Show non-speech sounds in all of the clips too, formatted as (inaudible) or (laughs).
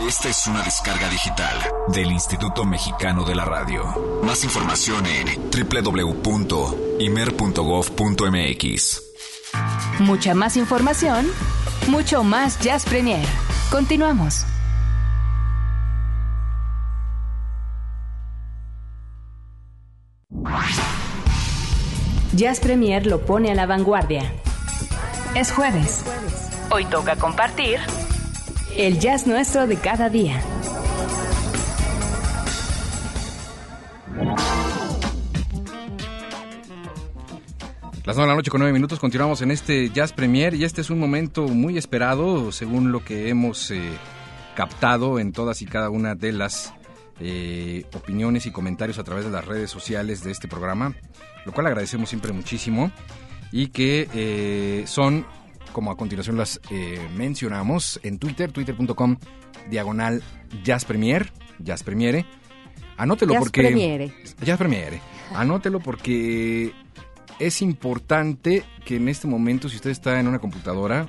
Esta es una descarga digital del Instituto Mexicano de la Radio. Más información en www.imer.gov.mx. Mucha más información, mucho más Jazz Premier. Continuamos. Jazz Premier lo pone a la vanguardia. Es jueves. Hoy toca compartir el jazz nuestro de cada día. Las 9 de la noche con 9 minutos continuamos en este Jazz Premier y este es un momento muy esperado según lo que hemos eh, captado en todas y cada una de las eh, opiniones y comentarios a través de las redes sociales de este programa, lo cual agradecemos siempre muchísimo y que eh, son, como a continuación las mencionamos, en Twitter, twitter.com, diagonal Jazz Premier, Jazz Premiere. Anótelo Jazz porque... Premiere. Jazz Premiere. Anótelo porque es importante que en este momento, si usted está en una computadora,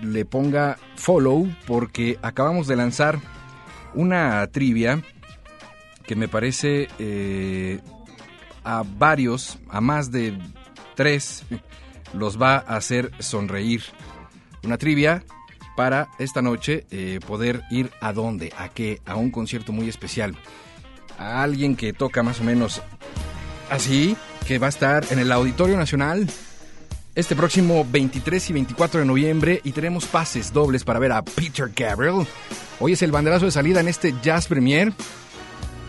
le ponga follow porque acabamos de lanzar una trivia que me parece eh, a varios, a más de tres, los va a hacer sonreír. Una trivia para esta noche eh, poder ir a dónde, a qué, a un concierto muy especial. A alguien que toca más o menos así, que va a estar en el Auditorio Nacional este próximo 23 y 24 de noviembre y tenemos pases dobles para ver a Peter Gabriel. Hoy es el banderazo de salida en este Jazz Premier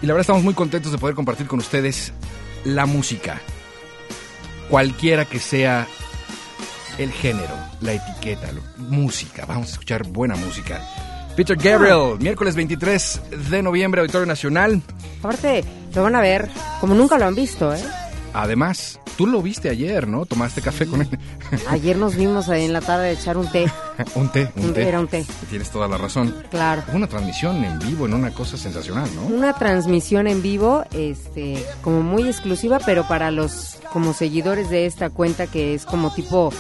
y la verdad estamos muy contentos de poder compartir con ustedes la música. Cualquiera que sea el género, la etiqueta, lo- música, vamos a escuchar buena música. Peter Gabriel, miércoles 23 de noviembre, Auditorio Nacional. Aparte, lo van a ver como nunca lo han visto, ¿eh? Además, tú lo viste ayer, ¿no? Tomaste café con él. Ayer nos vimos ahí en la tarde de echar un té. (laughs) un té, un Un- té. era un té. Tienes toda la razón. Claro. Una transmisión en vivo en una cosa sensacional, ¿no? Una transmisión en vivo, este, como muy exclusiva, pero para los como seguidores de esta cuenta que es como tipo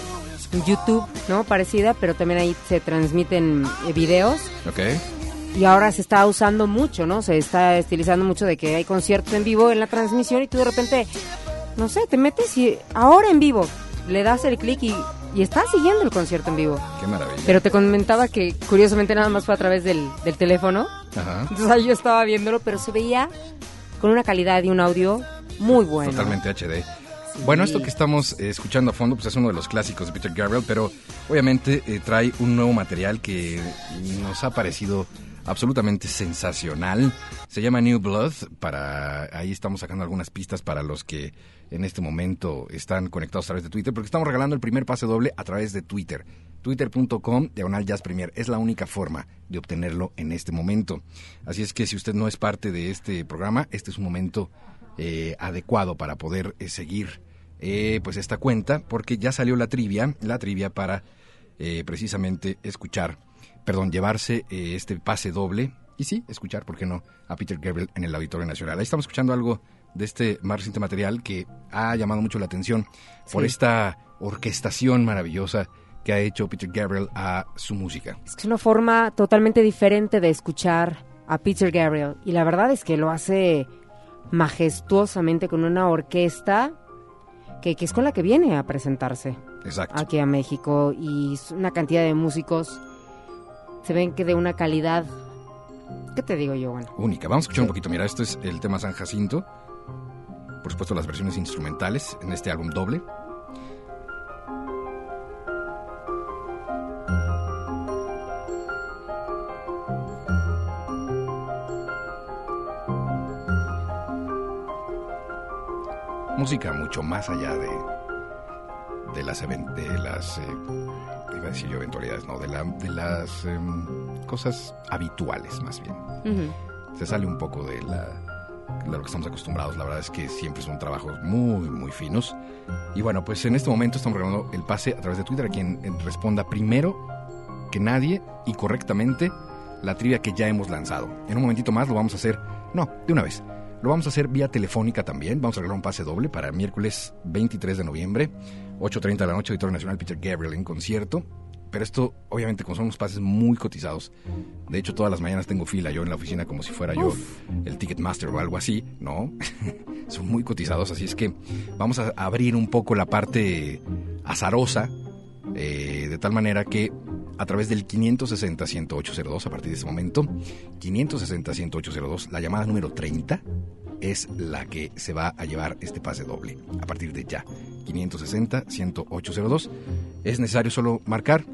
YouTube, ¿no? Parecida, pero también ahí se transmiten eh, videos Ok. y ahora se está usando mucho, ¿no? Se está estilizando mucho de que hay conciertos en vivo en la transmisión y tú de repente, no sé, te metes y ahora en vivo le das el clic y, y estás siguiendo el concierto en vivo. Qué maravilla. Pero te comentaba que curiosamente nada más fue a través del, del teléfono. Ajá. Entonces ahí yo estaba viéndolo, pero se veía con una calidad y un audio muy bueno. Totalmente HD. Bueno, esto que estamos eh, escuchando a fondo pues es uno de los clásicos de Peter Gabriel, pero obviamente eh, trae un nuevo material que nos ha parecido absolutamente sensacional. Se llama New Blood. Para ahí estamos sacando algunas pistas para los que en este momento están conectados a través de Twitter, porque estamos regalando el primer pase doble a través de Twitter. Twitter.com diagonal Jazz Premier es la única forma de obtenerlo en este momento. Así es que si usted no es parte de este programa, este es un momento eh, adecuado para poder eh, seguir eh, pues esta cuenta, porque ya salió la trivia, la trivia para eh, precisamente escuchar, perdón, llevarse este pase doble y sí, escuchar, ¿por qué no?, a Peter Gabriel en el Auditorio Nacional. Ahí estamos escuchando algo de este más reciente material que ha llamado mucho la atención por Sí. esta orquestación maravillosa que ha hecho Peter Gabriel a su música. Es que es una forma totalmente diferente de escuchar a Peter Gabriel. Y la verdad es que lo hace majestuosamente con una orquesta que, que es con la que viene a presentarse Exacto. aquí a México. Y una cantidad de músicos. Se ven que de una calidad. ¿Qué te digo yo, bueno? única. Vamos a escuchar un poquito. Mira, esto es el tema San Jacinto. Por supuesto, las versiones instrumentales en este álbum doble. Música mucho más allá de, de las, de las eh, iba a decir yo eventualidades, no, de, la- de las em, cosas habituales más bien se sale un poco de, la, de lo que estamos acostumbrados. La verdad es que siempre son trabajos muy, muy finos. Y bueno, pues en este momento estamos regalando el pase a través de Twitter a quien eh, responda primero que nadie y correctamente la trivia que ya hemos lanzado. En un momentito más lo vamos a hacer, no, de una vez. Lo vamos a hacer vía telefónica también. Vamos a regalar un pase doble para miércoles 23 de noviembre, 8.30 de la noche, Auditorio Nacional Peter Gabriel en concierto. pero esto, obviamente, como son unos pases muy cotizados, de hecho, todas las mañanas tengo fila yo en la oficina como si fuera yo el Ticketmaster o algo así, ¿no? (laughs) son muy cotizados, así es que vamos a abrir un poco la parte azarosa, eh, de tal manera que a través del 560-10802, a partir de ese momento, 560-10802, la llamada número 30, es la que se va a llevar este pase doble a partir de ya. 560-10802. Es necesario solo marcar.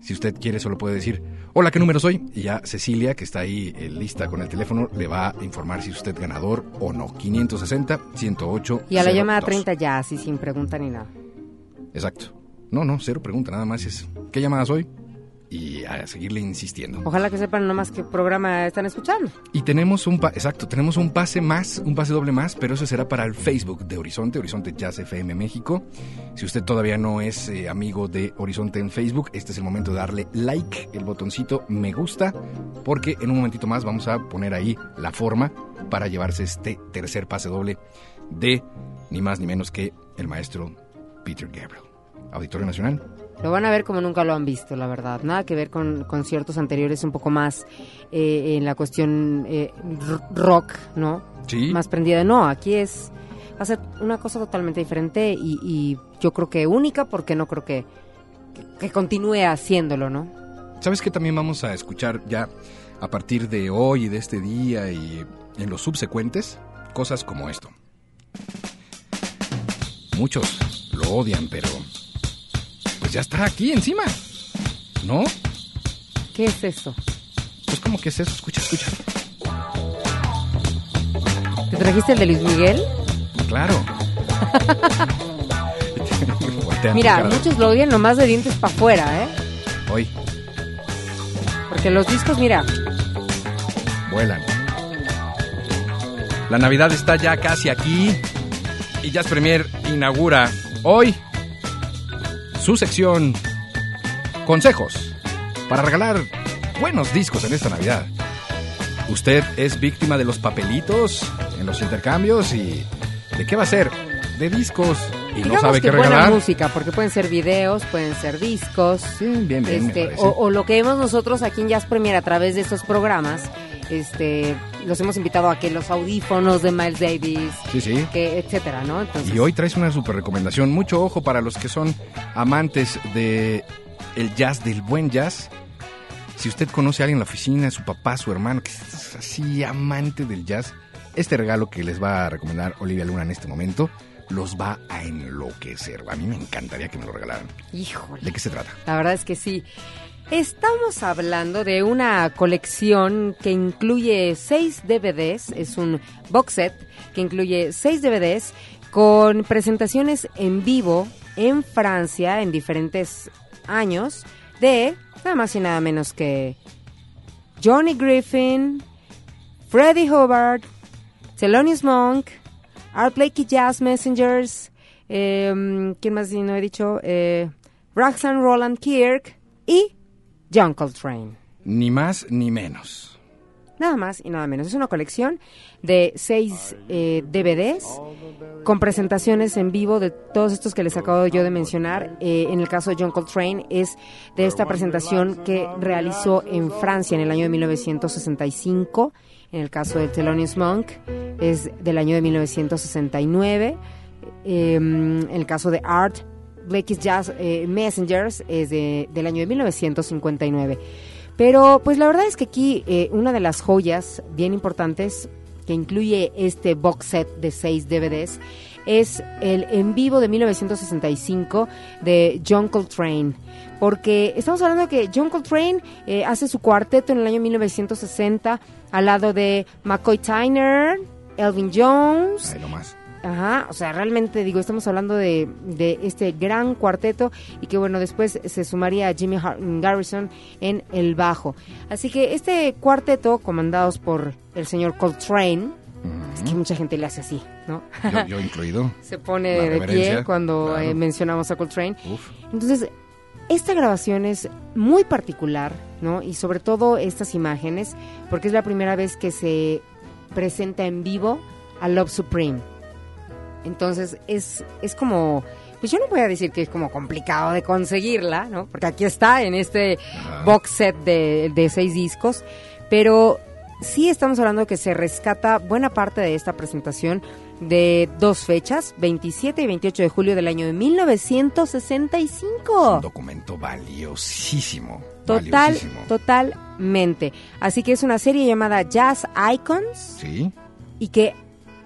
Si usted quiere, solo puede decir, hola, ¿qué número soy? Y ya Cecilia, que está ahí eh, lista con el teléfono, le va a informar si usted ganador o no. 560-108. Y a la llamada 30 ya, así sin pregunta ni nada. Exacto. No, no, cero pregunta, nada más es, ¿qué llamada soy? Y a seguirle insistiendo. Ojalá que sepan nomás qué programa están escuchando. Y tenemos un, exacto, tenemos un pase más, un pase doble más, pero eso será para el Facebook de Horizonte, Horizonte Jazz FM México. Si usted todavía no es eh, amigo de Horizonte en Facebook, este es el momento de darle like, el botoncito me gusta, porque en un momentito más vamos a poner ahí la forma para llevarse este tercer pase doble de ni más ni menos que el maestro Peter Gabriel. Auditorio Nacional, lo van a ver como nunca lo han visto, la verdad. Nada que ver con conciertos anteriores, un poco más eh, en la cuestión eh, rock, ¿no? Sí. Más prendida. No, aquí es. Va a ser una cosa totalmente diferente y, yo creo que única porque no creo que, que, continúe haciéndolo, ¿no? ¿Sabes que también vamos a escuchar ya a partir de hoy y de este día y en los subsecuentes? Cosas como esto. Muchos lo odian, pero ya está aquí encima. ¿No? ¿Qué es eso? Pues como que es eso, escucha, escucha. ¿Te trajiste el de Luis Miguel? Claro. (laughs) Mira, muchos lo odian nomás de dientes para afuera, ¿eh? Hoy. Porque los discos, mira. Vuelan. La Navidad está ya casi aquí y Jazz Premier inaugura hoy su sección Consejos para regalar buenos discos en esta Navidad. Usted es víctima de los papelitos en los intercambios y ¿de qué va a ser? De discos y no sabe qué regalar. Buena música, porque pueden ser videos, pueden ser discos. Sí, bien, bien. Este, o, o, lo que vemos nosotros aquí en Jazz Premier a través de estos programas este, los hemos invitado a que los audífonos de Miles Davis, sí, sí. Que, etcétera, ¿no? y hoy traes una super recomendación. Mucho ojo para los que son amantes de el jazz, del buen jazz. Si usted conoce a alguien en la oficina, su papá, su hermano, que es así amante del jazz, este regalo que les va a recomendar Olivia Luna en este momento los va a enloquecer. A mí me encantaría que me lo regalaran. Híjole. ¿De qué se trata? La verdad es que sí. Estamos hablando de una colección que incluye seis DVDs, es un box set que incluye seis DVDs con presentaciones en vivo en Francia en diferentes años de nada más y nada menos que Johnny Griffin, Freddie Hubbard, Thelonious Monk, Art Blakey Jazz Messengers, eh, ¿quién más no he dicho? Eh, Roxanne Roland Kirk y John Coltrane. Ni más ni menos. Nada más y nada menos. Es una colección de seis eh, DVDs con presentaciones en vivo de todos estos que les acabo yo de mencionar. Eh, en el caso de John Coltrane es de esta presentación que realizó en Francia en el año de 1965. En el caso de Thelonious Monk es del año de 1969. Em, en el caso de Art Blakey's Jazz eh, Messengers es del año de 1959. Pero pues la verdad es que aquí eh, una de las joyas bien importantes que incluye este box set de seis DVDs es el en vivo de 1965 de John Coltrane. Porque estamos hablando que John Coltrane eh, hace su cuarteto en el año 1960 al lado de McCoy Tyner, Elvin Jones, Ajá, o sea, realmente digo, estamos hablando de, de, este gran cuarteto y que bueno, después se sumaría a Jimmy Garrison en el bajo. Así que este cuarteto, comandados por el señor Coltrane, es que mucha gente le hace así, ¿no? Yo, (laughs) incluido. se pone de pie cuando eh, mencionamos a Coltrane. Entonces, esta grabación es muy particular, ¿no? Y sobre todo estas imágenes, porque es la primera vez que se presenta en vivo a Love Supreme. Entonces es, es como pues yo no voy a decir que es como complicado de conseguirla, ¿no? Porque aquí está en este box set de, de seis discos, pero sí estamos hablando que se rescata buena parte de esta presentación de dos fechas, 27 y 28 de julio del año de 1965. Un documento valiosísimo. Total, valiosísimo. totalmente. Así que es una serie llamada Jazz Icons Sí. y que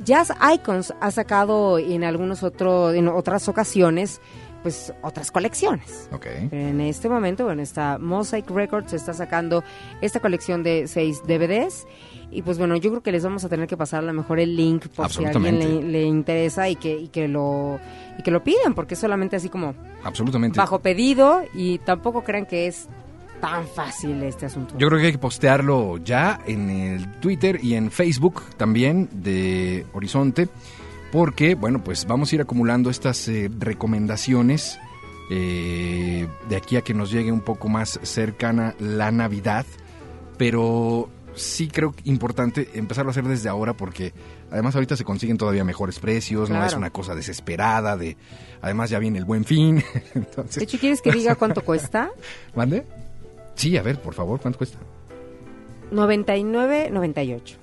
Jazz Icons ha sacado en algunos otros, en otras ocasiones, pues otras colecciones. Ok. Pero en este momento, bueno, está Mosaic Records está sacando esta colección de seis DVDs. Y pues bueno, yo creo que les vamos a tener que pasar a lo mejor el link por si a alguien le interesa y que, y que lo y que lo pidan, porque es solamente así como Absolutamente. bajo pedido y tampoco crean que es tan fácil este asunto. Yo creo que hay que postearlo ya en el Twitter y en Facebook también de Horizonte, porque, bueno, pues vamos a ir acumulando estas eh, recomendaciones eh, de aquí a que nos llegue un poco más cercana la Navidad, pero sí creo importante empezarlo a hacer desde ahora porque además ahorita se consiguen todavía mejores precios, no es una cosa desesperada de además ya viene el buen fin, (laughs) entonces, De hecho, ¿quieres que diga cuánto cuesta? ¿mande? Sí, a ver, por favor, ¿cuánto cuesta? 99, 98.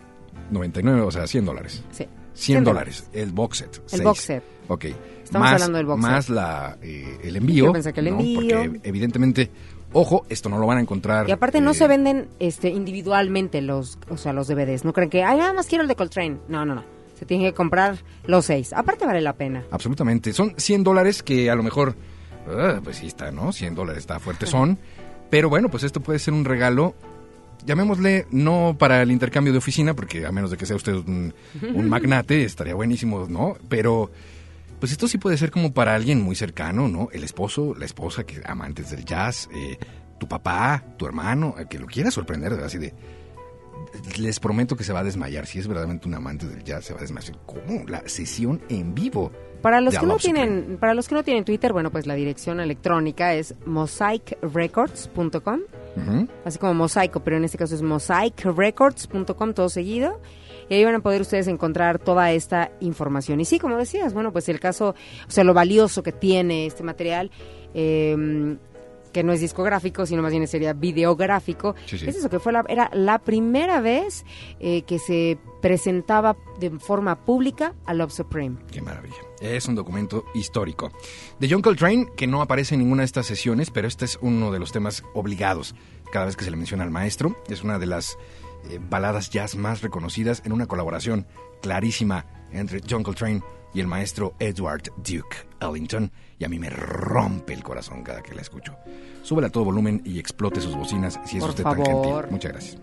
99, o sea, 100 dólares. Sí. 100 dólares, el box set. seis. box set. Ok. Estamos más, hablando del box Más set. la, eh, el envío. Yo pensé que el ¿no? envío. Porque evidentemente, ojo, esto no lo van a encontrar. Y aparte no eh, se venden este individualmente los, o sea, los DVDs. No creen que, ay, nada más quiero el de Coltrane. No, no, no. Se tienen que comprar los seis. Aparte vale la pena. Absolutamente. Son 100 dólares que a lo mejor, ah, pues sí está, ¿no? 100 dólares está fuerte son. Pero bueno, pues esto puede ser un regalo, llamémosle, no para el intercambio de oficina, porque a menos de que sea usted un, magnate, estaría buenísimo, ¿no? Pero, pues esto sí puede ser como para alguien muy cercano, ¿no? El esposo, la esposa, que amantes del jazz, eh, tu papá, tu hermano, que lo quiera sorprender, así de... Les prometo que se va a desmayar. Si es verdaderamente un amante del jazz, se va a desmayar. ¿Cómo? La sesión en vivo. Para los que no tienen, para los que no tienen Twitter, bueno, pues la dirección electrónica es mosaicrecords.com, Ujú. así como mosaico, pero en este caso es mosaicrecords.com todo seguido. Y ahí van a poder ustedes encontrar toda esta información. Y sí, como decías, bueno, pues el caso, o sea, lo valioso que tiene este material, eh, que no es discográfico, sino más bien sería videográfico, Sí, sí. es eso, que fue la, era la primera vez eh, que se presentaba de forma pública a Love Supreme. Qué maravilla. Es un documento histórico. De John Coltrane, que no aparece en ninguna de estas sesiones, pero este es uno de los temas obligados cada vez que se le menciona al maestro. Es una de las eh, baladas jazz más reconocidas en una colaboración clarísima entre John Coltrane y el maestro Edward Duke Ellington. Y a mí me rompe el corazón cada que la escucho. Súbela a todo volumen y explote sus bocinas si es Por usted tan gentil. Muchas gracias.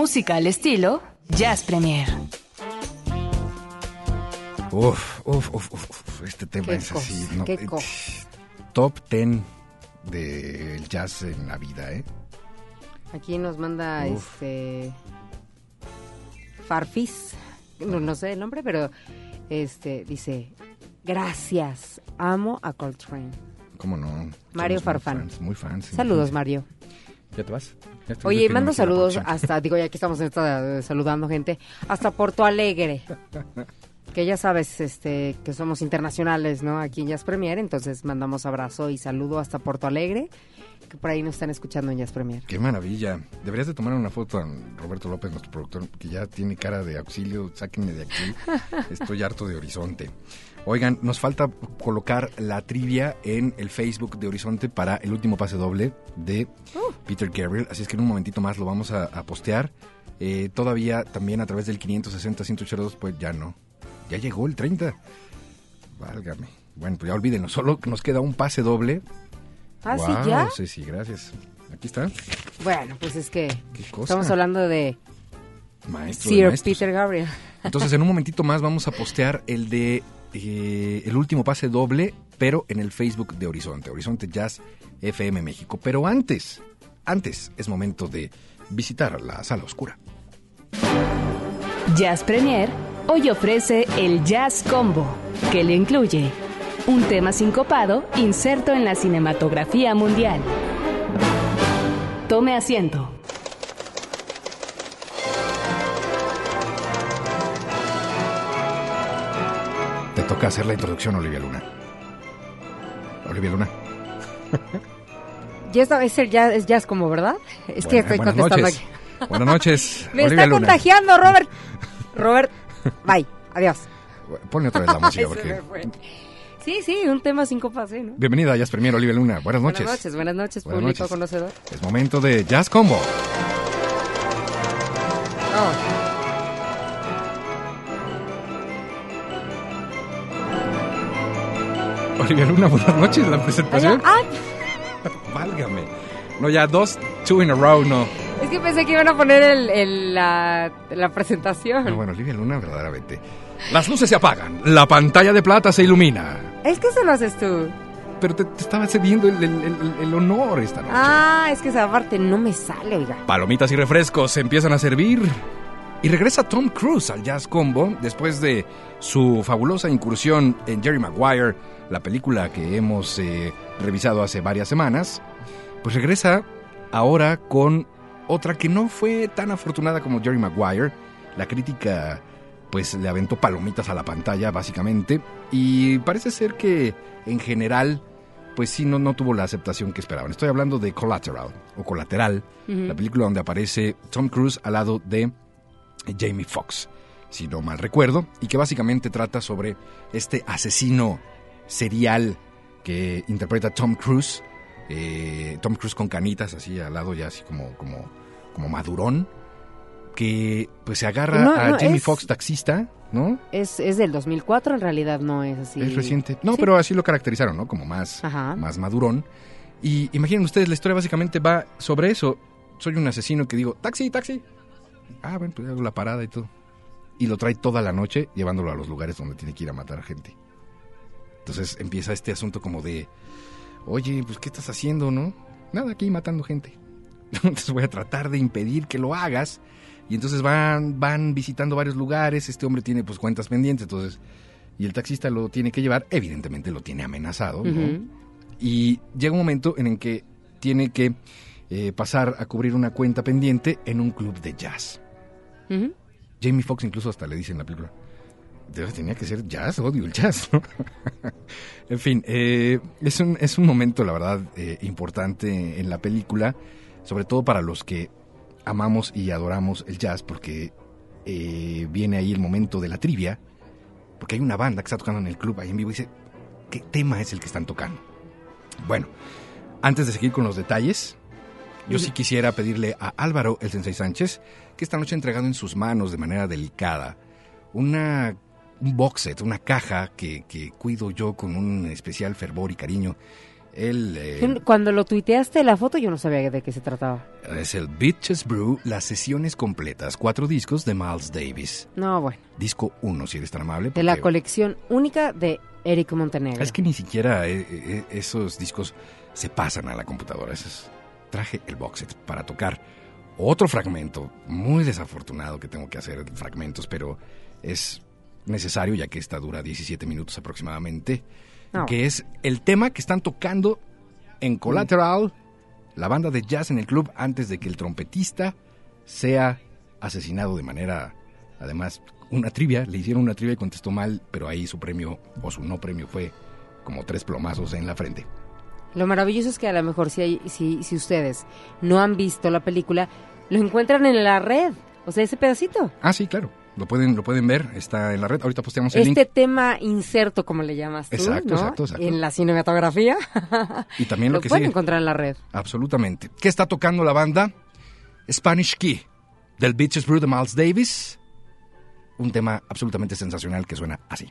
Música al estilo Jazz Premier. Uf, uf, uf, uf, este tema Qué es así. cosa, ¿no? qué Eh. Top 10 del jazz en la vida, ¿eh? Aquí nos manda Uf. este Farfis, no, no sé el nombre, pero este dice, gracias, amo a Coltrane. ¿Cómo no? Mario Somos muy Farfán. fans, Muy fans. Saludos, Mario. ¿Ya te vas? Ya Oye, mando aquí saludos hasta, digo, ya que estamos esta, eh, saludando gente, hasta Porto Alegre. Que ya sabes, este, que somos internacionales, ¿no? Aquí en Jazz Premier, entonces mandamos abrazo y saludo hasta Porto Alegre, que por ahí nos están escuchando en Jazz Premier. Qué maravilla. Deberías de tomar una foto a Roberto López, nuestro productor, que ya tiene cara de auxilio. Sáquenme de aquí. (laughs) Estoy harto de Horizonte. Oigan, nos falta colocar la trivia en el Facebook de Horizonte para el último pase doble de Peter Gabriel. Así es que en un momentito más lo vamos a, a postear. Eh, todavía también a través del 560-182, pues ya no. Ya llegó el 30. Válgame. Bueno, pues ya olvídenlo. Solo nos queda un pase doble. Ah, sí, ya. Sí, sí, gracias. Aquí está. Bueno, pues es que Qué cosa. estamos hablando de Maestro Sir. Peter Gabriel. Entonces, en un momentito más vamos a postear el de eh, el último pase doble, pero en el Facebook de Horizonte, Horizonte Jazz FM México. Pero antes, antes es momento de visitar la sala oscura. Jazz Premier hoy ofrece el Jazz Combo, que le incluye un tema sincopado inserto en la cinematografía mundial. Tome asiento. Toca hacer la introducción, Olivia Luna. Olivia Luna. (laughs) Ya es, el jazz, es jazz como, ¿verdad? Es que estoy buenas contestando noches. aquí. Buenas noches. (laughs) Me Olivia está Luna. contagiando, Robert. Robert, bye, adiós. Ponle otra vez la (laughs) música porque... Sí, sí, un tema sin copas, ¿eh? ¿no? Bienvenida a Jazz Premier, Olivia Luna. Buenas noches. Buenas noches, buenas noches, Buenas público noches. conocedor. Es momento de Jazz Combo. Oh, Olivia Luna, buenas noches. La presentación. ah, (laughs) Válgame. No, ya dos, two in a row, no. es que pensé que iban a poner el, el- la, la presentación. No, bueno, Olivia Luna, verdaderamente. Las luces se apagan, la pantalla de plata se ilumina. Es que eso lo haces tú. Pero te, te estaba cediendo el, el- el- el honor esta noche. Ah, es que esa parte no me sale, oiga. Palomitas y refrescos se empiezan a servir. Y regresa Tom Cruise al Jazz Combo después de su fabulosa incursión en Jerry Maguire, la película que hemos eh, revisado hace varias semanas. Pues regresa ahora con otra que no fue tan afortunada como Jerry Maguire. La crítica pues le aventó palomitas a la pantalla básicamente y parece ser que en general pues sí no, no tuvo la aceptación que esperaban. Estoy hablando de Collateral o Colateral, la película donde aparece Tom Cruise al lado de Jamie Foxx, si no mal recuerdo, y que básicamente trata sobre este asesino serial que interpreta Tom Cruise, eh, Tom Cruise con canitas así al lado ya así como, como, como madurón, que pues se agarra No, a no, Jamie es- Foxx taxista, ¿no? Es, es del 2004, en realidad no es así. Es reciente. No, Sí. pero así lo caracterizaron, ¿no? Como más, Ajá. más madurón. Y imaginen ustedes, la historia básicamente va sobre eso. Soy un asesino que digo, taxi, taxi. Ah, bueno, pues hago la parada y todo. Y lo trae toda la noche llevándolo a los lugares donde tiene que ir a matar a gente. Entonces empieza este asunto como de, oye, pues ¿qué estás haciendo, no? Nada, aquí matando gente. (laughs) Entonces voy a tratar de impedir que lo hagas. Y entonces van, van visitando varios lugares. Este hombre tiene pues cuentas pendientes, entonces y el taxista lo tiene que llevar, evidentemente lo tiene amenazado, ¿no? Y llega un momento en el que tiene que eh, pasar a cubrir una cuenta pendiente en un club de jazz. Jamie Foxx incluso hasta le dice en la película, "Debe- tenía que ser jazz, odio el jazz, ¿no? (laughs) en fin, eh, es, un, es un momento, la verdad, eh, importante en la película, sobre todo para los que amamos y adoramos el jazz, porque eh, viene ahí el momento de la trivia, porque hay una banda que está tocando en el club ahí en vivo y dice, ¿qué tema es el que están tocando? Bueno, antes de seguir con los detalles, yo sí quisiera pedirle a Álvaro, el Sensei Sánchez, que esta noche ha entregado en sus manos de manera delicada una, un box set, una caja que, que cuido yo con un especial fervor y cariño. El, eh, Cuando lo tuiteaste la foto yo no sabía de qué se trataba. es el Bitches Brew, las sesiones completas, cuatro discos de Miles Davis. No, bueno. Disco 1, si eres tan amable. De la colección única de Eric Montenegro. Es que ni siquiera eh, eh, esos discos se pasan a la computadora. Ese es- traje el box set para tocar otro fragmento, muy desafortunado que tengo que hacer fragmentos, pero es necesario ya que esta dura 17 minutos aproximadamente, No. que es el tema que están tocando en Collateral, la banda de jazz en el club, antes de que el trompetista sea asesinado de manera, además, una trivia, le hicieron una trivia y contestó mal, pero ahí su premio o su no premio fue como tres plomazos en la frente. Lo maravilloso es que a lo mejor si, hay, si, si ustedes no han visto la película, lo encuentran en la red. O sea, ese pedacito. Ah, sí, claro. Lo pueden, lo pueden ver, está en la red. Ahorita posteamos el Este link. tema inserto, como le llamas tú, Exacto, ¿no? exacto, exacto. En la cinematografía. Y también lo, lo que pueden sigue. encontrar en la red. Absolutamente. ¿Qué está tocando la banda? Spanish Key, del Beaches Brew de Miles Davis. Un tema absolutamente sensacional que suena así.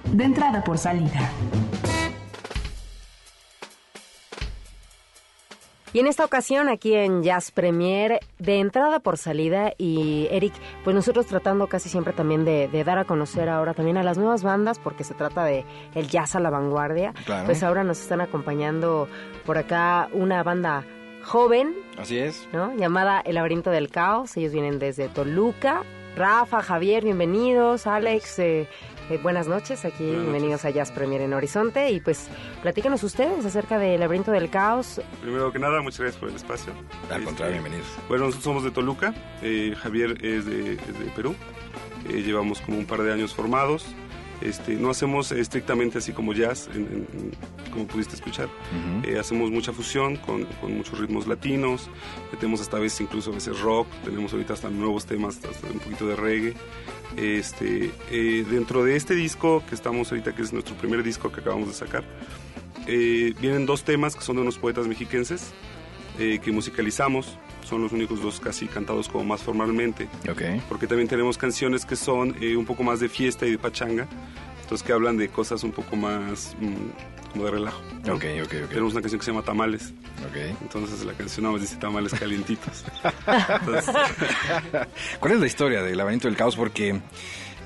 de entrada por salida. Y en esta ocasión, aquí en Jazz Premier, de entrada por salida, y Eric, pues nosotros tratando casi siempre también de, dar a conocer ahora también a las nuevas bandas, porque se trata de el jazz a la vanguardia. Pues ahora nos están acompañando por acá una banda joven. Así es. ¿no? Llamada El Laberinto del Caos. Ellos vienen desde Toluca. Rafa, Javier, bienvenidos. Alex, eh, eh, buenas noches, aquí bienvenidos a Jazz Premier en Horizonte y pues platícanos ustedes acerca del laberinto del caos. Primero que nada, muchas gracias por el espacio. Al este, contrario, bienvenidos. Bueno, nosotros somos de Toluca, eh, Javier es de, Perú, eh, llevamos como un par de años formados. Este, no hacemos estrictamente así como jazz, como pudiste escuchar. hacemos mucha fusión con, con, muchos ritmos latinos, metemos hasta veces incluso a veces rock, tenemos ahorita hasta nuevos temas, hasta un poquito de reggae. Este, eh, dentro de este disco que estamos ahorita, que es nuestro primer disco que acabamos de sacar, eh, vienen dos temas que son de unos poetas mexiquenses eh, que musicalizamos. Son los únicos dos casi cantados como más formalmente. Okay. Porque también tenemos canciones que son un poco más de fiesta y de pachanga. Entonces que hablan de cosas un poco más mm, como de relajo. Okay, okay, Tenemos una canción que se llama Tamales. Okay. Entonces la canción nada dice Tamales calientitos. (laughs) ¿Cuál es la historia del Laberinto del Caos? Porque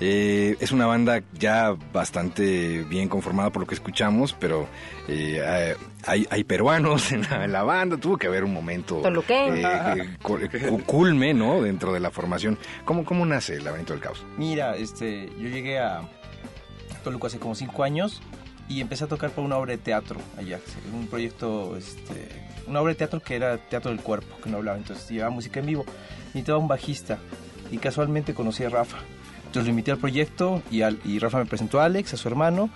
eh, es una banda ya bastante bien conformada por lo que escuchamos, pero eh, hay, peruanos (laughs) en la, banda, tuvo que haber un momento eh, culme, ¿no? Dentro de la formación. ¿Cómo, ¿Cómo nace el Laberinto del Caos? Mira, este, yo llegué a Toluca hace como cinco años y empecé a tocar por una obra de teatro allá, un proyecto, este, una obra de teatro que era teatro del cuerpo, que no hablaba, entonces llevaba música en vivo, necesitaba un bajista y casualmente conocí a Rafa. Entonces lo invité al proyecto y, al, y Rafa me presentó a Alex, a su hermano,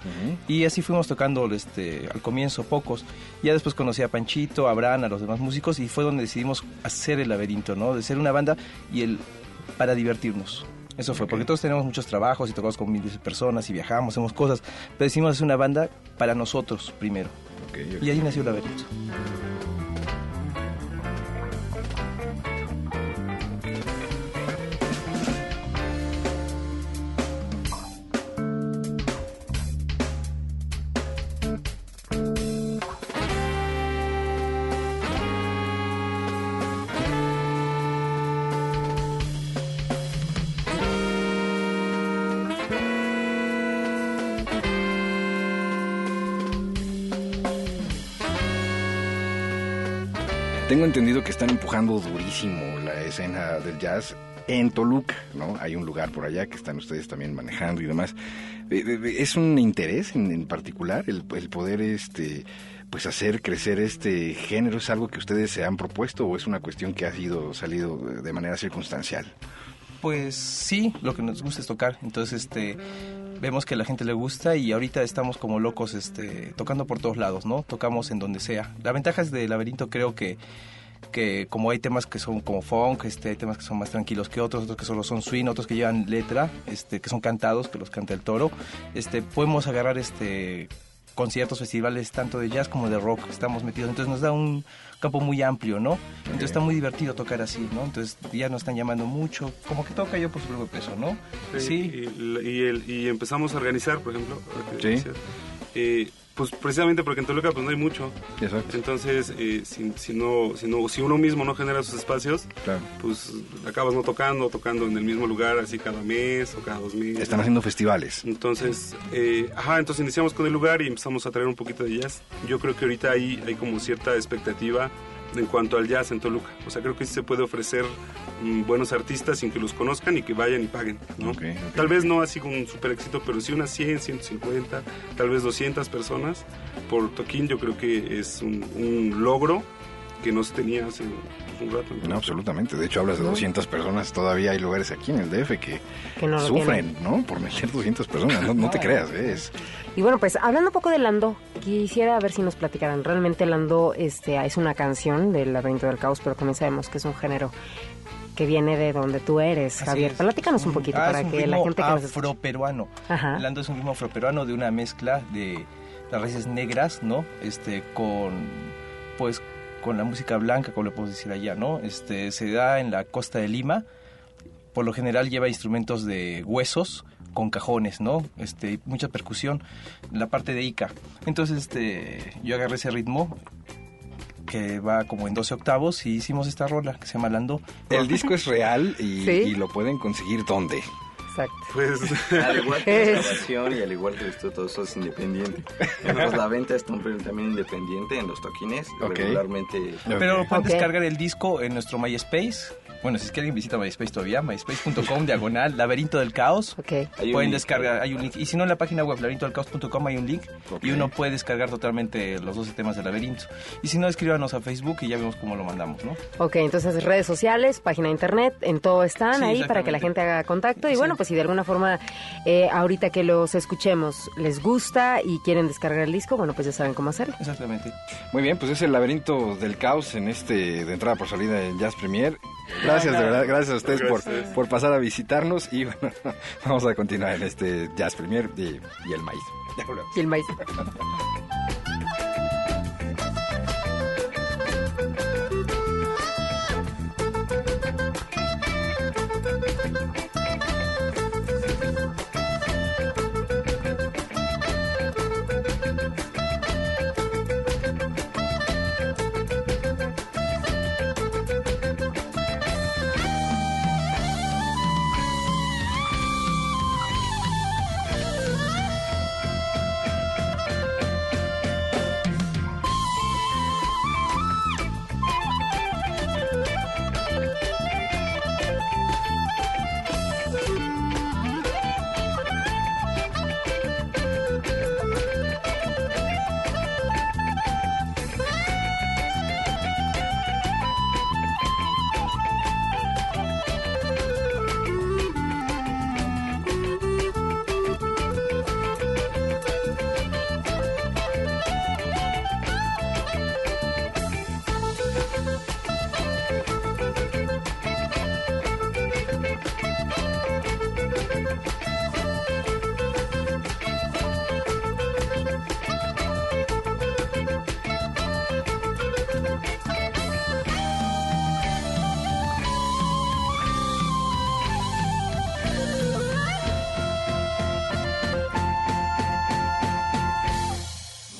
y así fuimos tocando este, al comienzo pocos. Ya después conocí a Panchito, a Abraham, a los demás músicos, y fue donde decidimos hacer el laberinto, ¿no? De ser una banda y el para divertirnos. Eso fue, porque todos tenemos muchos trabajos y tocamos con miles de personas y viajamos, hacemos cosas, pero decidimos hacer una banda para nosotros primero. Y ahí nació el laberinto. Tengo entendido que están empujando durísimo la escena del jazz en Toluca, ¿no? Hay un lugar por allá que están ustedes también manejando y demás. Eh, eh, eh, ¿Es un interés en, particular el, poder este pues hacer crecer este género? ¿Es algo que ustedes se han propuesto o es una cuestión que ha sido salido de manera circunstancial? Pues sí, lo que nos gusta es tocar. Entonces, este vemos que a la gente le gusta y ahorita estamos como locos este, tocando por todos lados, ¿no? Tocamos en donde sea. La ventaja es de Laberinto creo que que como hay temas que son como funk, este, hay temas que son más tranquilos que otros, otros que solo son swing, otros que llevan letra, este, que son cantados, que los canta el toro, este, podemos agarrar este conciertos, festivales, tanto de jazz como de rock, estamos metidos. Entonces nos da un campo muy amplio, ¿no? Entonces está muy divertido tocar así, ¿no? Entonces ya nos están llamando mucho, como que toca yo por su propio peso, ¿no? Sí. Y, el, y, empezamos a organizar, por ejemplo. Sí. Eh, pues precisamente porque en Toluca pues no hay mucho. Entonces, eh, si, si, no, si, no, si uno mismo no genera sus espacios, pues acabas no tocando, tocando en el mismo lugar así cada mes o cada dos meses. Están haciendo festivales. Entonces, eh, ajá, entonces iniciamos con el lugar y empezamos a traer un poquito de jazz. Yo creo que ahorita hay, hay como cierta expectativa en cuanto al jazz en Toluca. O sea, creo que sí se puede ofrecer mm, buenos artistas sin que los conozcan y que vayan y paguen, ¿no? Tal vez no así con un super éxito, pero sí unas 100, 150, tal vez 200 personas por toquín, yo creo que es un, logro que no se tenía hace No, absolutamente. De hecho, hablas de 200 personas. Todavía hay lugares aquí en el DF que, Que no sufren, ¿no? Por meter 200 personas. No, no te creas, ¿eh? es Y bueno, pues hablando un poco de Lando, quisiera ver si nos platicaran. Realmente Lando este, es una canción del laberinto del caos, pero también sabemos que es un género que viene de donde tú eres, Así Javier. es. Platícanos un poquito Ah, para es un que la gente que nos afroperuano. Lando es un ritmo afroperuano de una mezcla de las raíces negras, ¿no? Este, con, pues, con la música blanca, como le podemos decir allá, ¿no? Este, se da en la costa de Lima. Por lo general lleva instrumentos de huesos con cajones, ¿no? Este, mucha percusión, la parte de Ica. Entonces, este, yo agarré ese ritmo que va como en 12 octavos y hicimos esta rola que se llama Lando. El disco es real y, Sí. y lo pueden conseguir ¿dónde? Exacto. Pues (laughs) Al igual que la grabación y al igual que esto, todo eso es independiente. La venta es también también independiente en los toquines. Regularmente Pero pueden descargar el disco en nuestro MySpace. Bueno, si es que alguien visita MySpace todavía, myspace.com, diagonal, laberinto del caos. Ok. hay un Pueden descargar, hay un link. Y si no, en la página web laberintodelcaos.com hay un link y uno puede descargar totalmente los 12 temas del laberinto. Y si no, escríbanos a Facebook y ya vemos cómo lo mandamos, ¿no? Ok, entonces redes sociales, página de internet, en todo están Sí, ahí para que la gente haga contacto. Y Sí. bueno, pues si de alguna forma, eh, ahorita que los escuchemos, les gusta y quieren descargar el disco, bueno, pues ya saben cómo hacerlo. Exactamente. Muy bien, pues es el laberinto del caos en este de entrada por salida en Jazz Premier. Gracias, de verdad, gracias a ustedes por, por pasar a visitarnos y (laughs) bueno, vamos a continuar en este Jazz Premier y, y el maíz. Ya volvemos. Y el maíz. (laughs)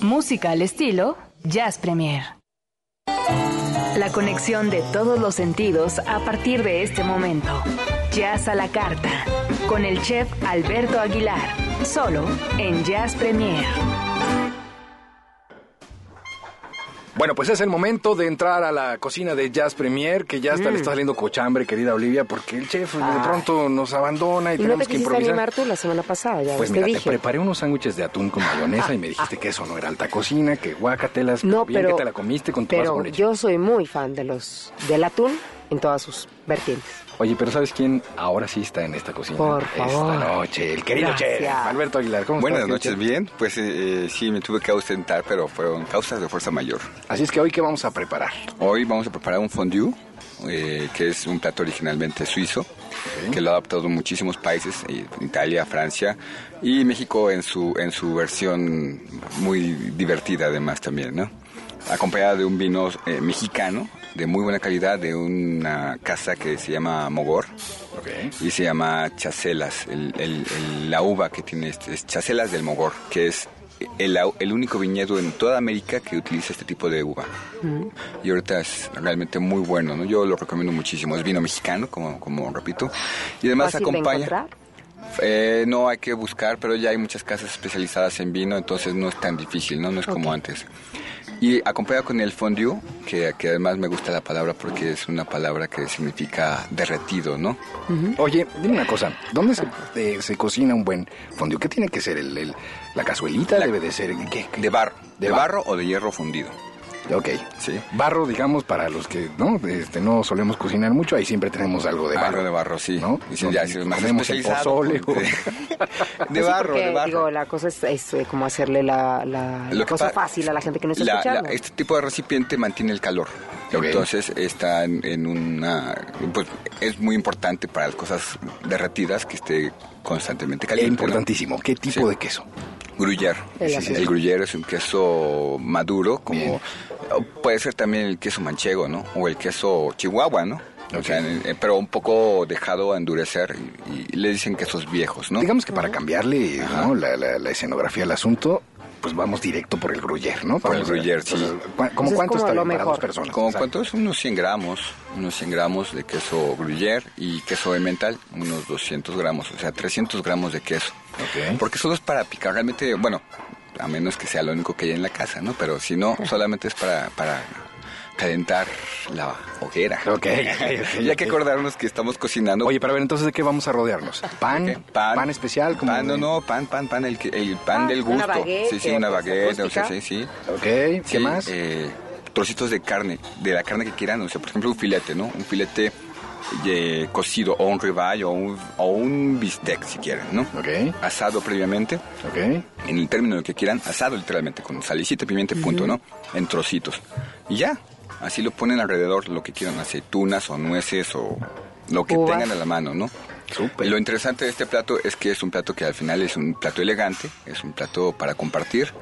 Música al estilo Jazz Premier. La conexión de todos los sentidos a partir de este momento. Jazz a la carta. Con el chef Alberto Aguilar. Solo en Jazz Premier. Pues es el momento de entrar a la cocina de Jazz Premier, que ya está, le está saliendo cochambre, querida Olivia, porque el chef de pronto nos abandona y, Y no tenemos te que improvisar. animar tú la semana pasada, ya Pues mira, te dije. preparé unos sándwiches de atún con mayonesa y me dijiste que eso no era alta cocina, que guacatelas, No, bien pero, que te la comiste con tu vaso pero con leche. yo soy muy fan de los del atún en todas sus vertientes. Oye, pero ¿sabes quién ahora sí está en esta cocina? Por favor. Esta noche, el querido Gracias. chef, Alberto Aguilar. ¿Cómo Buenas estás, noches, chef? bien. Pues eh, eh, sí, me tuve que ausentar, pero fueron causas de fuerza mayor. Así es que hoy, ¿qué vamos a preparar? Hoy vamos a preparar un fondue, eh, que es un plato originalmente suizo, que lo ha adaptado en muchísimos países, eh, Italia, Francia y México en su, en su versión muy divertida además también, ¿no? Acompañada de un vino eh, mexicano de muy buena calidad de una casa que se llama Mogor Ok. y se llama chacelas. El- el- el- la uva que tiene este es chacelas del Mogor, que es el, el único viñedo en toda América que utiliza este tipo de uva. Y ahorita es realmente muy bueno, ¿no? Yo lo recomiendo muchísimo. Es vino mexicano, como, como repito. Y además acompaña... Eh, no hay que buscar, pero ya hay muchas casas especializadas en vino, entonces no es tan difícil, ¿no? No es como antes. Y acompañado con el fondue, que, que además me gusta la palabra porque es una palabra que significa derretido, ¿no? Oye, dime una cosa, ¿dónde se, eh, se cocina un buen fondue? ¿Qué tiene que ser? ¿El, el- la cazuelita La- debe de ser? ¿Qué, qué? De barro. ¿De De, barro? barro o de hierro fundido. Ok. Sí. Barro, digamos, para los que no este, no solemos cocinar mucho, ahí siempre tenemos algo de barro. Algo de barro, sí. ¿no? Y si ya si es más Comemos el pozole pues, o- (laughs) de Sí, barro, porque, de barro. Digo, la cosa es, es, eh, como hacerle la, la, cosa fácil a la gente que no está la- escuchando. la- este tipo de recipiente mantiene el calor. Entonces está en, en una... Pues es muy importante para las cosas derretidas que esté constantemente caliente. importantísimo. ¿Qué tipo Sí. de queso? Gruyère. El. El gruyère es un queso maduro, como Bien. puede ser también el queso manchego, ¿no? O el queso chihuahua, ¿no? O sea, eh, pero un poco dejado a endurecer y, y le dicen quesos viejos, ¿no? Digamos que para cambiarle ¿no? la, la- la escenografía al asunto, pues vamos directo por el gruyère, ¿no? Por el gruyère, sí. ¿Cómo Pues es cuánto como está lo bien para mejor. dos personas? ¿Como Exacto. cuánto es? Unos 100 gramos, unos 100 gramos de queso gruyère y queso emmental, unos 200 gramos, o sea, 300 gramos de queso. Ok. Porque solo es para picar, realmente, bueno, a menos que sea lo único que hay en la casa, ¿no? Pero si no, (laughs) solamente es para, para calentar la hoguera. Ok, ok, (laughs) ok, y hay que acordarnos que estamos cocinando. Oye, para ver, entonces, ¿de qué vamos a rodearnos? ¿Pan? ¿qué? pan, especial? Como pan, no, de- no, pan, pan, pan, el, que- el pan Ah, del una gusto. baguette, sí, sí, una baguette, o sea, sí, sí. Ok, ¿qué Sí, más? eh, trocitos de carne, de la carne que quieran, o sea, por ejemplo, un filete, ¿no? Un filete eh, cocido, o un ribeye, o un, o un bistec, si quieren, ¿no? Ok, Asado previamente, ok. en el término que quieran, asado literalmente, con salicita, pimienta, y punto, ¿no? En trocitos. Y ya, así lo ponen alrededor, lo que quieran, aceitunas o nueces o lo que Uvas. tengan a la mano, ¿no? Súper. Y lo interesante de este plato es que es un plato que al final es un plato elegante, es un plato para compartir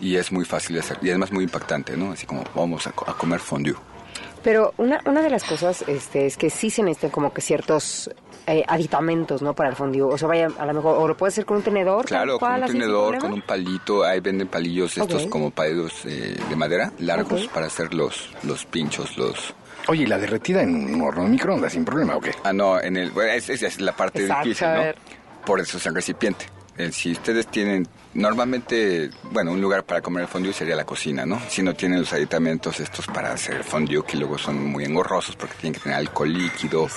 y es muy fácil de hacer y además muy impactante, ¿no? Así como vamos a comer fondue. Pero una, una de las cosas este, es que sí se necesitan como que ciertos eh, aditamentos, ¿no? Para el fondue. O sea, vaya, a lo mejor, o lo puedes hacer con un tenedor. Claro, con cual, un tenedor, con un palito, ahí venden palillos estos como palillos eh, de madera, largos, para hacer los, los pinchos, los... Oye, ¿y la derretida en un horno de microondas sin problema o qué? Ah, no, en el... Bueno, esa es la parte Exacto, difícil, a ¿no? ver. Por eso es el recipiente. Eh, si ustedes tienen, normalmente, bueno, un lugar para comer el fondue sería la cocina, ¿no? Si no tienen los aditamentos estos para hacer el fondue, que luego son muy engorrosos porque tienen que tener alcohol líquido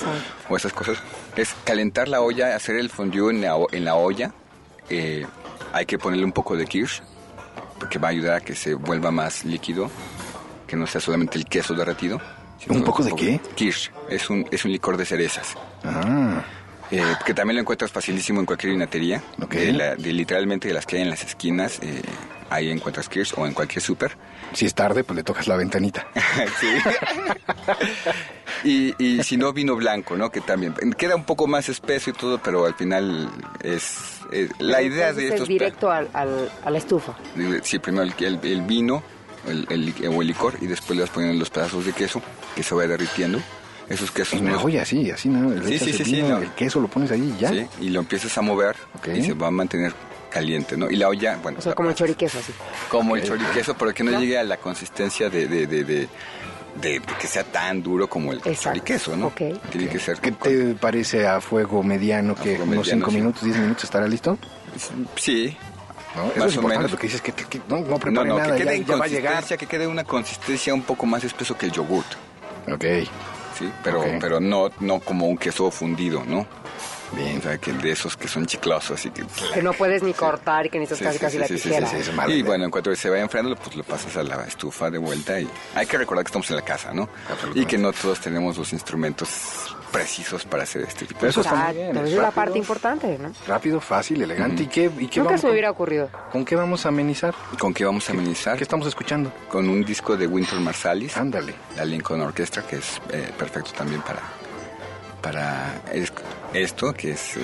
o esas cosas, es calentar la olla, hacer el fondue en la, en la olla. Eh, hay que ponerle un poco de kirsch, porque va a ayudar a que se vuelva más líquido, que no sea solamente el queso derretido. sino ¿Un poco de qué? Kirsch, es un, es un licor de cerezas. Ah, Eh, que también lo encuentras facilísimo en cualquier vinatería. Ok. De, la- de literalmente de las que hay en las esquinas, eh, ahí encuentras Kirsch o en cualquier súper. si es tarde, pues le tocas la ventanita. (laughs) Sí. y, y si no, vino blanco, ¿no? Que también queda un poco más espeso y todo, pero al final es... es- la idea Entonces de es estos... directo al, al- a la estufa. pla- Sí, primero el, el- el vino el, el- o el licor y después le vas poniendo los pedazos de queso que se va derritiendo. Esos quesos En una no- olla, así, así, ¿no? Le Sí, sí, el sí, sí, vino, no. El queso lo pones ahí y ya. Sí, y lo empiezas a mover Ok. y se va a mantener caliente, ¿no? Y la olla, bueno, O sea, como el choriqueso, así. como el choriqueso, pero que no llegue a la consistencia de, de, de, de- de- de que sea tan duro como el Exacto. choriqueso, ¿no? Ok. Tiene que ser. ¿Qué te parece a fuego mediano que fuego unos mediano, 5 sí. minutos, 10 minutos estará listo? Sí. ¿No? Eso Más es o importante menos. porque dices que, que- que no, no No, no, nada, que quede ya, en ya va a llegar. consistencia, que quede una consistencia un poco más espeso que el yogurt, Ok, ¿sí? Pero, pero no, no como un queso fundido, ¿no? bien. O sea, que de esos que son chiclosos y que... Que no puedes ni cortar y que necesitas Sí, casi sí, casi la sí, sí, tijera. sí, sí, es mala Y bueno, en cuanto se vaya enfriando, pues lo pasas a la estufa de vuelta y hay que recordar que estamos en la casa, ¿no? Y que no todos tenemos los instrumentos precisos para hacer este tipo de Eso cosas. Exacto, bien, es la parte importante, ¿no? Rápido, fácil, elegante. ¿Y qué, y qué Nunca vamos se me hubiera ocurrido. ¿Con qué vamos a amenizar? ¿Con qué vamos a amenizar? ¿Qué estamos escuchando? Con un disco de Winter Marsalis, Ándale. la Lincoln Orchestra, que es eh, perfecto también para, para es- esto, que es... eh,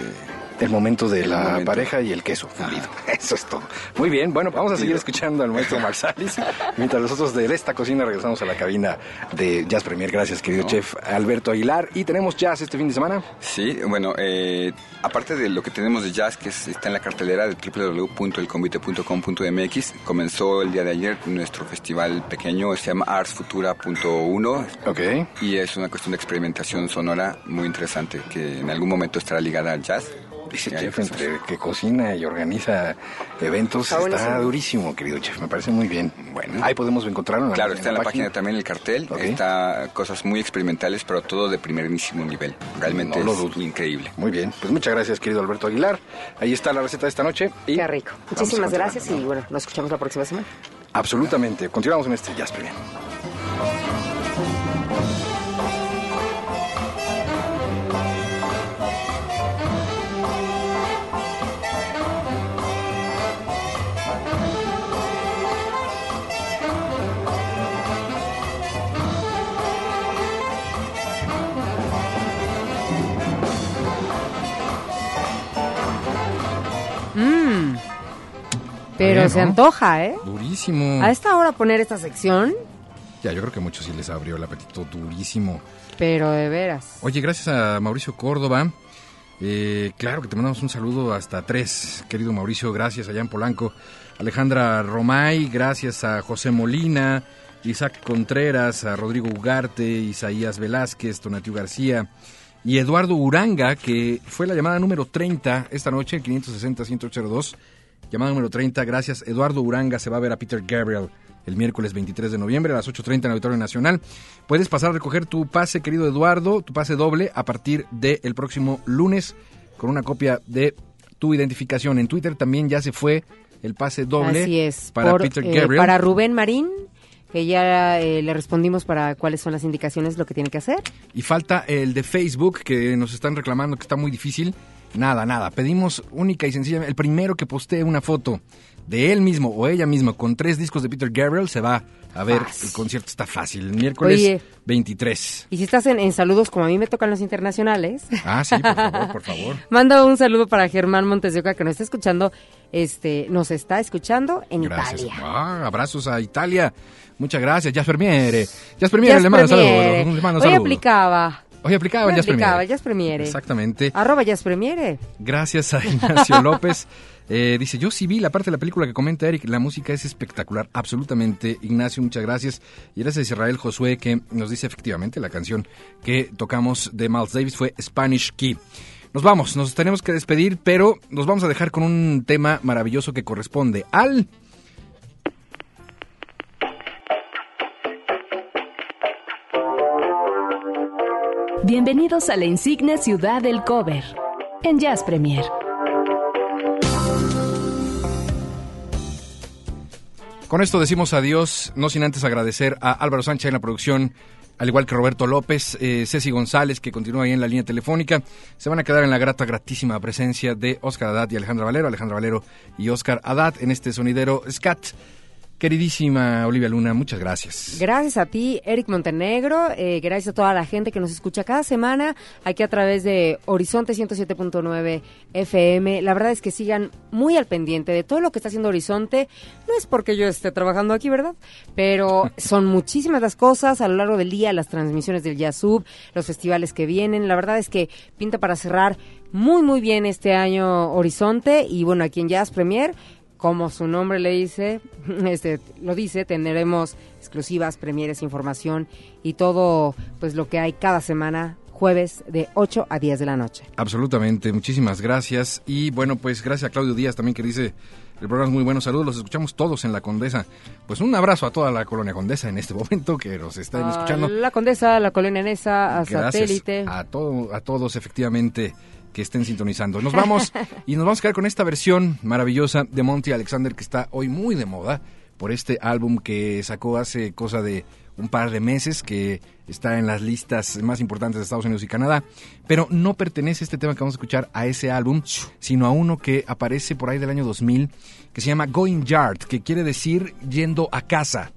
El momento de El la momento. pareja y el queso fundido. (laughs) Eso es todo. Muy bien, bueno, vamos a seguir escuchando al maestro Marsalis. (laughs) Mientras nosotros de esta cocina regresamos a la cabina de Jazz Premier. Gracias, querido chef Alberto Aguilar. Y tenemos jazz este fin de semana. Sí, bueno, eh, aparte de lo que tenemos de jazz, que es- está en la cartelera de www.elconvite.com.mx, comenzó el día de ayer nuestro festival pequeño, se llama Artsfutura.1 Ok. y es una cuestión de experimentación sonora muy interesante que en algún momento estará ligada al jazz. Cosas- entre que cocina y organiza eventos, Está durísimo, querido chef. Me parece muy bien. Bueno. Ahí podemos encontrarlo. en Claro, está en la página también el cartel, está cosas muy experimentales, pero todo de primerísimo nivel. Realmente No es increíble. Muy bien, pues muchas gracias, querido Alberto Aguilar. Ahí está la receta de esta noche. y Qué rico. Muchísimas gracias y bueno, nos escuchamos la próxima semana. Absolutamente. Continuamos en este Jazz Premium. Pero se ¿no? antoja, ¿eh? Durísimo. A esta hora poner esta sección, Ya, yo creo que a muchos sí les abrió el apetito durísimo. pero de veras. Oye, gracias a Mauricio Córdoba. Eh, claro que te mandamos un saludo hasta tres, querido Mauricio, gracias allá en Polanco. Alejandra Romay, gracias a José Molina, Isaac Contreras, a Rodrigo Ugarte, Isaías Velázquez, Tonatiu García y Eduardo Uranga, que fue la llamada número 30 esta noche, el 560-182. Llamada número 30, gracias. Eduardo Uranga se va a ver a Peter Gabriel el miércoles 23 de noviembre a las 8.30 en el Auditorio Nacional. Puedes pasar a recoger tu pase, querido Eduardo, tu pase doble a partir del próximo lunes con una copia de tu identificación. En Twitter también ya se fue el pase doble Así es. para Por, Peter eh, Gabriel. para Rubén Marín, que ya eh, le respondimos para cuáles son las indicaciones, lo que tiene que hacer. Y falta el de Facebook, que nos están reclamando que está muy difícil. Nada, nada. Pedimos única y sencilla. El primero que postee una foto de él mismo o ella misma con tres discos de Peter Gabriel se va a ver. Fácil. El concierto está fácil. El miércoles Oye. 23. Y si estás en, en saludos, como a mí me tocan los internacionales, Ah, sí, por favor, por (laughs) favor. manda un saludo para Germán Montes de Oca, que nos está escuchando, este, nos está escuchando en Gracias. Italia. Ah, abrazos a Italia. Muchas gracias. Jasper Miere. Jasper Miere, le mando saludos. Le mando Hoy saludos. aplicaba. Hoy aplicaba Jazz Premiere. Jazz Premiere. Exactamente. Arroba Jazz Premiere. Gracias a Ignacio (laughs) López. Eh, dice, yo sí vi la parte de la película que comenta Eric, la música es espectacular, absolutamente. Ignacio, muchas gracias. Y gracias a Israel Josué que nos dice efectivamente la canción que tocamos de Miles Davis fue Spanish Key. Nos vamos, nos tenemos que despedir, pero nos vamos a dejar con un tema maravilloso que corresponde al... Bienvenidos a la insigne ciudad del cover en Jazz Premier. Con esto decimos adiós, no sin antes agradecer a Álvaro Sánchez en la producción, al igual que Roberto López, eh, Ceci González, que continúa ahí en la línea telefónica. Se van a quedar en la grata, gratísima presencia de Oscar Haddad y Alejandra Valero, Alejandra Valero y Oscar Haddad en este sonidero Scat. Queridísima Olivia Luna, muchas gracias. Gracias a ti, Eric Montenegro. eh, gracias a toda la gente que nos escucha cada semana aquí a través de Horizonte 107.9 FM. La verdad es que sigan muy al pendiente de todo lo que está haciendo Horizonte. No es porque yo esté trabajando aquí, ¿verdad? Pero (laughs) son muchísimas las cosas a lo largo del día, las transmisiones del Yazub, los festivales que vienen. La verdad es que pinta para cerrar muy, muy bien este año Horizonte. Y bueno, aquí en Jazz Premier como su nombre le dice, (laughs) este, lo dice, tendremos exclusivas, premieres, información y todo pues lo que hay cada semana, jueves de 8 a 10 de la noche. Absolutamente, muchísimas gracias. Y bueno, pues gracias a Claudio Díaz también que dice, el programa es muy bueno, saludos, los escuchamos todos en La Condesa. Pues un abrazo a toda la colonia Condesa en este (laughs) momento que nos están A escuchando. La Condesa, la Colonia Nesa, a Gracias Satélite. A, todo, a todos, efectivamente, que estén sintonizando. Nos vamos y nos vamos a quedar con esta versión maravillosa de Monty Alexander que está hoy muy de moda por este álbum que sacó hace cosa de un par de meses, que está en las listas más importantes de Estados Unidos y Canadá, pero no pertenece este tema que vamos a escuchar a ese álbum, sino a uno que aparece por ahí del año 2000, que se llama Going Yard, que quiere decir yendo a casa.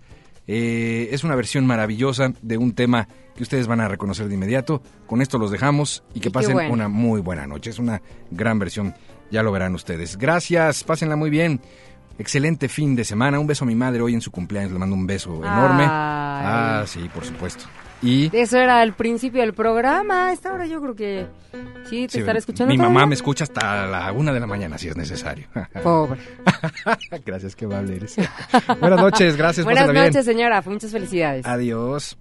Eh, es una versión maravillosa de un tema que ustedes van a reconocer de inmediato. Con esto los dejamos y que Y pasen bueno. una muy buena noche. Es una gran versión, ya lo verán ustedes. Gracias, pásenla muy bien. Excelente fin de semana. Un beso a mi madre hoy en su cumpleaños. Le mando un beso enorme. Ay. Ah, sí, por supuesto. Y Eso era el principio del programa. A esta hora yo creo que sí, te sí, estará escuchando. mi mamá me escucha hasta la una de la mañana si es necesario. (laughs) Pobre. (laughs) gracias, que amable eres. Buenas noches, gracias. Buenas bien. noches, señora. Muchas felicidades. Adiós.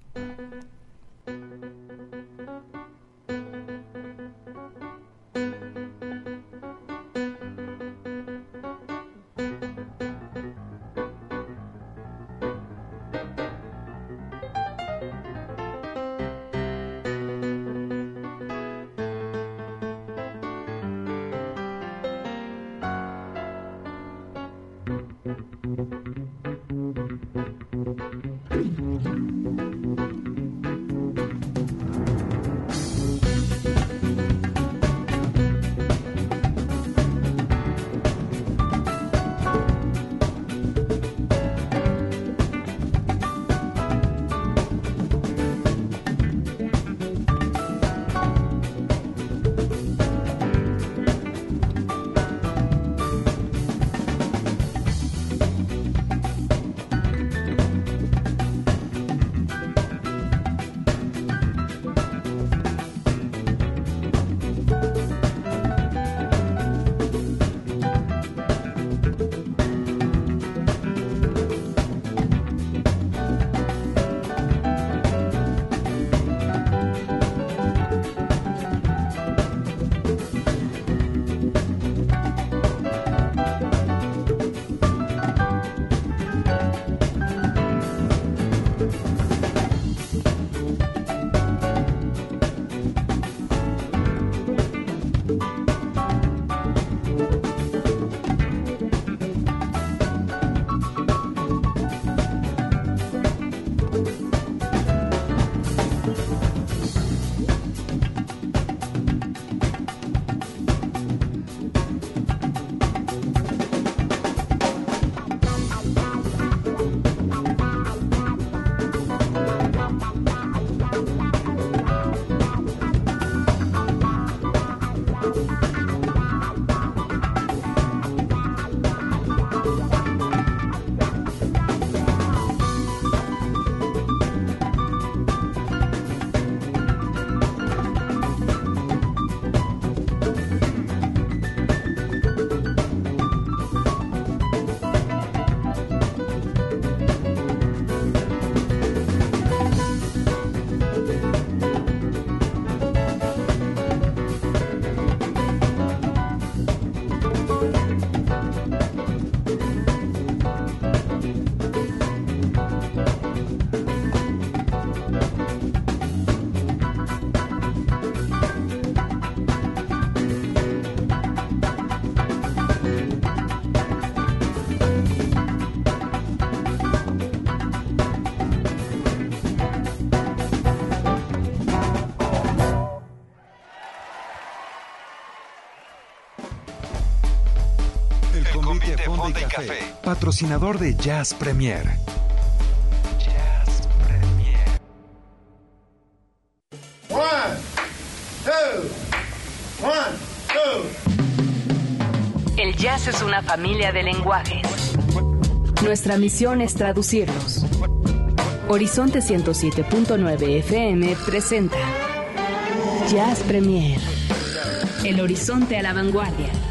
Patrocinador de Jazz Premier. El jazz es una familia de lenguajes. Nuestra misión es traducirlos. Horizonte 107.9 FM presenta Jazz Premier. El horizonte a la vanguardia.